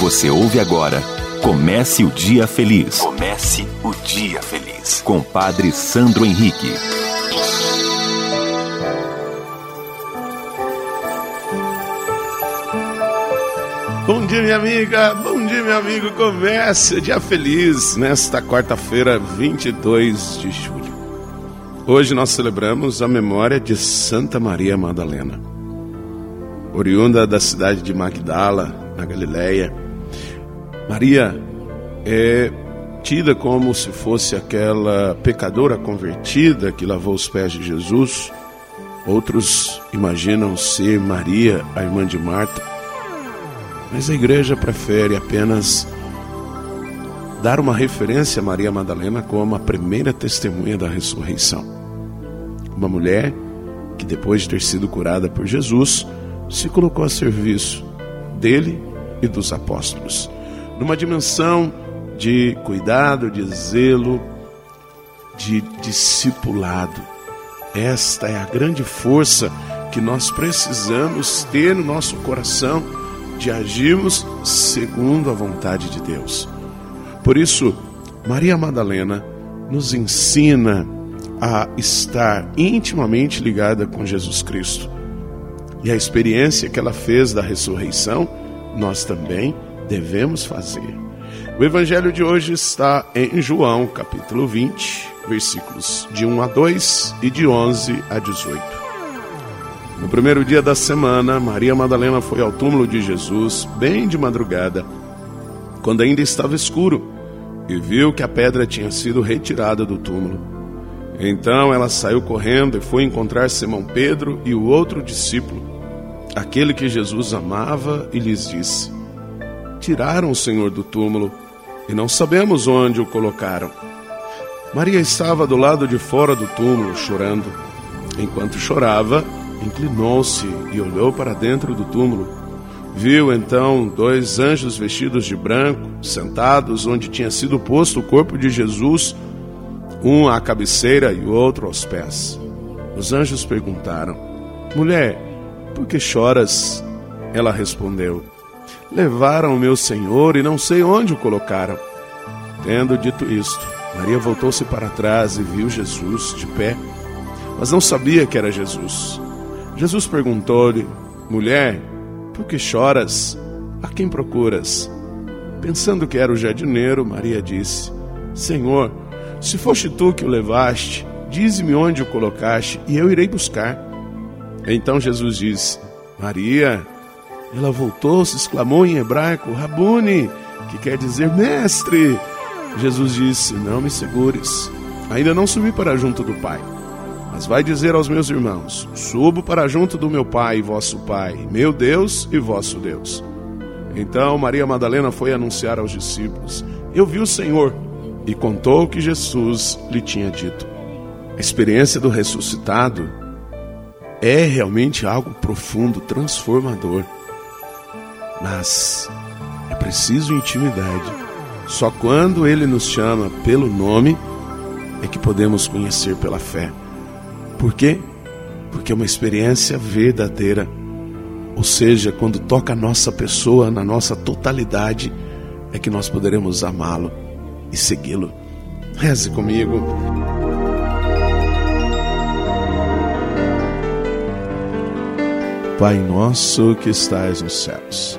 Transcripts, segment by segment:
Você ouve agora Comece o Dia Feliz. Comece o Dia Feliz. Com Padre Sandro Henrique. Bom dia, minha amiga. Bom dia, meu amigo. Comece o Dia Feliz nesta quarta-feira, 22 de julho. Hoje nós celebramos a memória de Santa Maria Madalena. Oriunda da cidade de Magdala, na Galileia, Maria é tida como se fosse aquela pecadora convertida que lavou os pés de Jesus. Outros imaginam ser Maria, a irmã de Marta. Mas a igreja prefere apenas dar uma referência a Maria Madalena como a primeira testemunha da ressurreição. Uma mulher que, depois de ter sido curada por Jesus, se colocou a serviço dele e dos apóstolos numa dimensão de cuidado, de zelo, de discipulado. Esta é a grande força que nós precisamos ter no nosso coração de agirmos segundo a vontade de Deus. Por isso, Maria Madalena nos ensina a estar intimamente ligada com Jesus Cristo. E a experiência que ela fez da ressurreição, nós também devemos fazer. O evangelho de hoje está em João, capítulo 20, versículos de 1 a 2 e de 11 a 18. No primeiro dia da semana, Maria Madalena foi ao túmulo de Jesus, bem de madrugada, quando ainda estava escuro, e viu que a pedra tinha sido retirada do túmulo. Então ela saiu correndo e foi encontrar Simão Pedro e o outro discípulo, aquele que Jesus amava, e lhes disse: tiraram o Senhor do túmulo e não sabemos onde o colocaram. Maria estava do lado de fora do túmulo, chorando. Enquanto chorava, inclinou-se e olhou para dentro do túmulo. Viu então dois anjos vestidos de branco, sentados onde tinha sido posto o corpo de Jesus, um à cabeceira e o outro aos pés. Os anjos perguntaram: Mulher, por que choras? Ela respondeu: Levaram o meu senhor e não sei onde o colocaram. Tendo dito isto, Maria voltou-se para trás e viu Jesus de pé, mas não sabia que era Jesus. Jesus perguntou-lhe: Mulher, por que choras? A quem procuras? Pensando que era o jardineiro, Maria disse: Senhor, se foste tu que o levaste, dize-me onde o colocaste e eu irei buscar. Então Jesus disse: Maria. Ela voltou-se, exclamou em hebraico, Rabuni, que quer dizer mestre. Jesus disse: Não me segures, ainda não subi para junto do Pai. Mas vai dizer aos meus irmãos: Subo para junto do meu Pai e vosso Pai, meu Deus e vosso Deus. Então Maria Madalena foi anunciar aos discípulos: Eu vi o Senhor, e contou o que Jesus lhe tinha dito. A experiência do ressuscitado é realmente algo profundo, transformador. Mas é preciso intimidade. Só quando Ele nos chama pelo nome é que podemos conhecer pela fé. Por quê? Porque é uma experiência verdadeira. Ou seja, quando toca a nossa pessoa na nossa totalidade, é que nós poderemos amá-lo e segui-lo. Reze comigo. Pai nosso que estais nos céus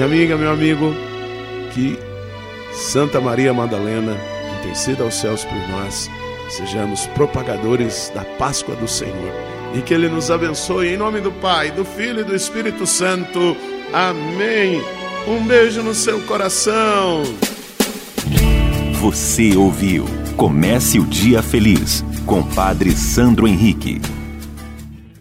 Minha amiga, meu amigo, que Santa Maria Madalena, interceda aos céus por nós, sejamos propagadores da Páscoa do Senhor e que Ele nos abençoe em nome do Pai, do Filho e do Espírito Santo. Amém. Um beijo no seu coração. Você ouviu Comece o Dia Feliz com Padre Sandro Henrique.